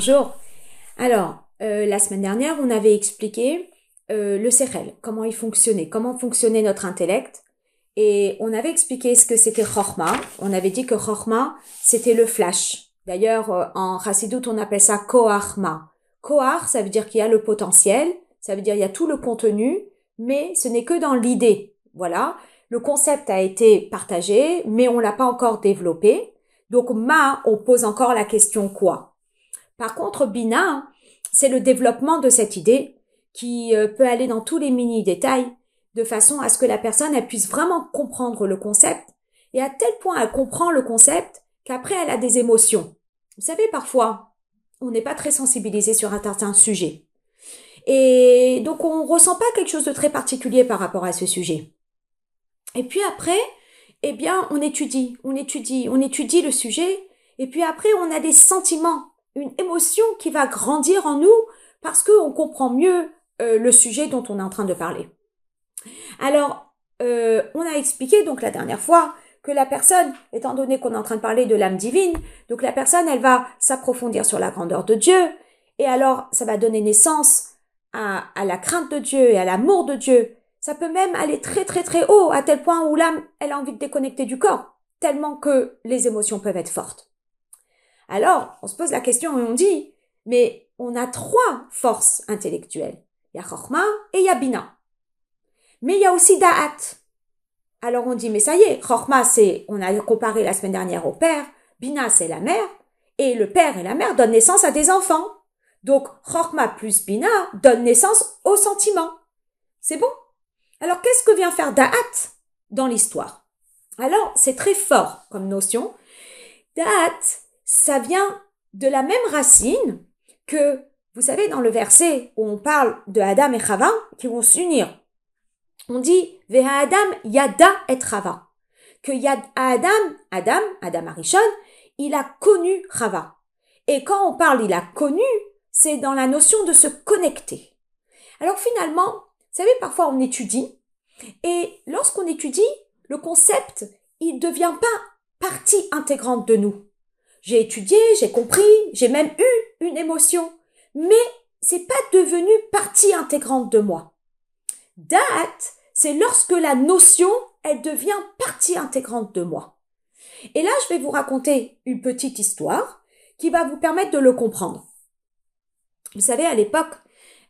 bonjour. Alors, euh, la semaine dernière, on avait expliqué euh, le CRL, comment il fonctionnait, comment fonctionnait notre intellect. Et on avait expliqué ce que c'était Chorma. On avait dit que Chorma, c'était le flash. D'ailleurs, euh, en Chassidut, on appelle ça Koachma. Koach, ça veut dire qu'il y a le potentiel, ça veut dire qu'il y a tout le contenu, mais ce n'est que dans l'idée. Voilà. Le concept a été partagé, mais on l'a pas encore développé. Donc, ma, on pose encore la question quoi. Par contre, bina, c'est le développement de cette idée qui euh, peut aller dans tous les mini détails de façon à ce que la personne elle puisse vraiment comprendre le concept et à tel point elle comprend le concept qu'après elle a des émotions. Vous savez, parfois, on n'est pas très sensibilisé sur un certain sujet. Et donc on ressent pas quelque chose de très particulier par rapport à ce sujet. Et puis après, eh bien, on étudie, on étudie, on étudie le sujet, et puis après, on a des sentiments, une émotion qui va grandir en nous parce qu'on comprend mieux euh, le sujet dont on est en train de parler. Alors, euh, on a expliqué donc la dernière fois que la personne, étant donné qu'on est en train de parler de l'âme divine, donc la personne, elle va s'approfondir sur la grandeur de Dieu, et alors ça va donner naissance à, à la crainte de Dieu et à l'amour de Dieu. Ça peut même aller très très très haut, à tel point où l'âme, elle a envie de déconnecter du corps, tellement que les émotions peuvent être fortes. Alors, on se pose la question et on dit, mais on a trois forces intellectuelles. Il y a Chorma et il y a Bina. Mais il y a aussi Da'at. Alors on dit, mais ça y est, Chorma, c'est, on a comparé la semaine dernière au père, Bina, c'est la mère, et le père et la mère donnent naissance à des enfants. Donc, Chorma plus Bina donne naissance au sentiment. C'est bon? Alors, qu'est-ce que vient faire Da'at dans l'histoire? Alors, c'est très fort comme notion. Da'at, ça vient de la même racine que, vous savez, dans le verset où on parle de Adam et Chava qui vont s'unir. On dit, Veha Adam yada et Chava. Que yad Adam, Adam, Adam Arishon, il a connu Chava. Et quand on parle il a connu, c'est dans la notion de se connecter. Alors finalement, vous savez, parfois on étudie, et lorsqu'on étudie, le concept, il ne devient pas partie intégrante de nous. J'ai étudié, j'ai compris, j'ai même eu une émotion, mais c'est pas devenu partie intégrante de moi. Date, c'est lorsque la notion, elle devient partie intégrante de moi. Et là, je vais vous raconter une petite histoire qui va vous permettre de le comprendre. Vous savez, à l'époque,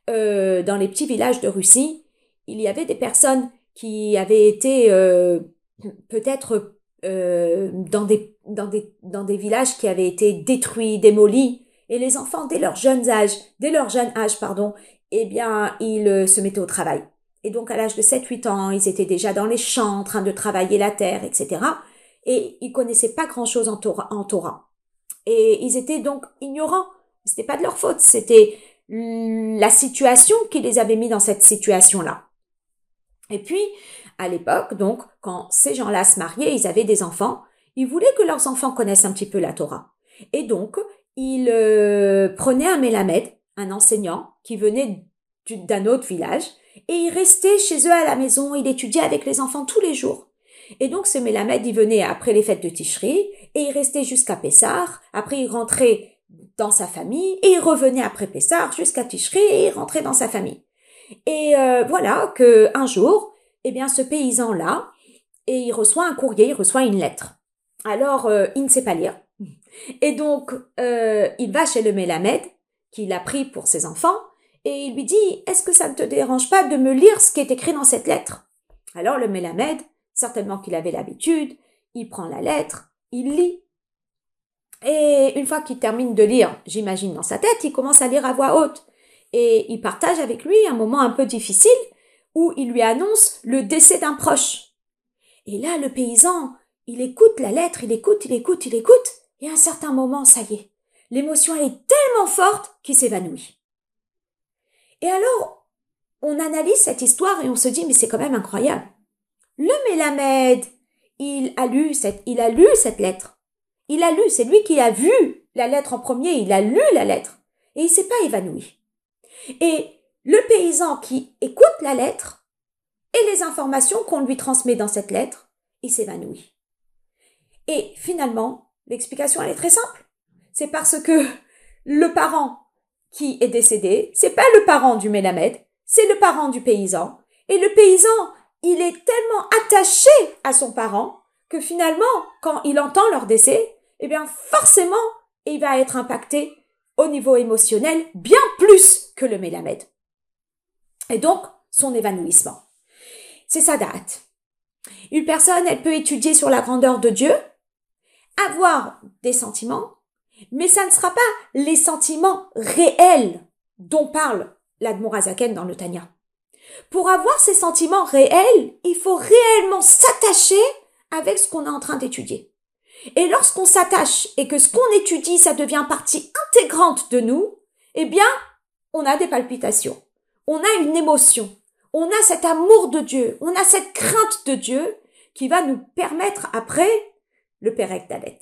euh, dans les petits villages de Russie, il y avait des personnes qui avaient été euh, peut-être euh, dans, des, dans, des, dans des villages qui avaient été détruits, démolis, et les enfants, dès leur jeune âge, dès leur jeune âge, pardon, eh bien, ils se mettaient au travail. Et donc, à l'âge de 7-8 ans, ils étaient déjà dans les champs, en train de travailler la terre, etc. Et ils connaissaient pas grand-chose en Torah, en Torah. Et ils étaient donc ignorants c'était pas de leur faute, c'était la situation qui les avait mis dans cette situation-là. Et puis, à l'époque, donc, quand ces gens-là se mariaient, ils avaient des enfants, ils voulaient que leurs enfants connaissent un petit peu la Torah. Et donc, ils euh, prenaient un Mélamed, un enseignant, qui venait d'un autre village, et il restait chez eux à la maison, il étudiait avec les enfants tous les jours. Et donc, ce Mélamed, il venait après les fêtes de Tishri, et il restait jusqu'à Pessar, après il rentrait dans sa famille et il revenait après Pessar jusqu'à Ticherie et il rentrait dans sa famille. Et euh, voilà que un jour, eh bien ce paysan là, et il reçoit un courrier, il reçoit une lettre. Alors euh, il ne sait pas lire. Et donc euh, il va chez le Mélamed qu'il a pris pour ses enfants et il lui dit est-ce que ça ne te dérange pas de me lire ce qui est écrit dans cette lettre? Alors le Mélamed, certainement qu'il avait l'habitude, il prend la lettre, il lit et une fois qu'il termine de lire, j'imagine dans sa tête, il commence à lire à voix haute. Et il partage avec lui un moment un peu difficile où il lui annonce le décès d'un proche. Et là, le paysan, il écoute la lettre, il écoute, il écoute, il écoute, et à un certain moment, ça y est, l'émotion est tellement forte qu'il s'évanouit. Et alors, on analyse cette histoire et on se dit, mais c'est quand même incroyable. Le Mélamed, il a lu cette, il a lu cette lettre. Il a lu, c'est lui qui a vu la lettre en premier, il a lu la lettre. Et il s'est pas évanoui. Et le paysan qui écoute la lettre et les informations qu'on lui transmet dans cette lettre, il s'évanouit. Et finalement, l'explication elle est très simple. C'est parce que le parent qui est décédé, c'est pas le parent du Mélamed, c'est le parent du paysan. Et le paysan, il est tellement attaché à son parent que finalement, quand il entend leur décès, eh bien, forcément, il va être impacté au niveau émotionnel bien plus que le Mélamed. Et donc, son évanouissement. C'est sa date. Une personne, elle peut étudier sur la grandeur de Dieu, avoir des sentiments, mais ça ne sera pas les sentiments réels dont parle l'Admorazaken dans le Tanya. Pour avoir ces sentiments réels, il faut réellement s'attacher avec ce qu'on est en train d'étudier. Et lorsqu'on s'attache et que ce qu'on étudie, ça devient partie intégrante de nous, eh bien, on a des palpitations, on a une émotion, on a cet amour de Dieu, on a cette crainte de Dieu qui va nous permettre après le Pérec d'Alet.